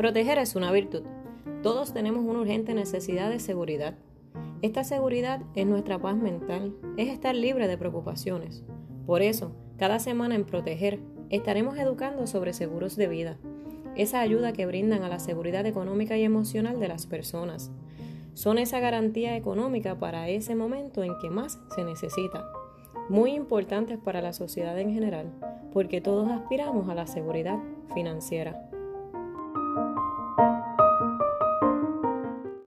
Proteger es una virtud. Todos tenemos una urgente necesidad de seguridad. Esta seguridad es nuestra paz mental, es estar libre de preocupaciones. Por eso, cada semana en Proteger estaremos educando sobre seguros de vida, esa ayuda que brindan a la seguridad económica y emocional de las personas. Son esa garantía económica para ese momento en que más se necesita. Muy importantes para la sociedad en general, porque todos aspiramos a la seguridad financiera.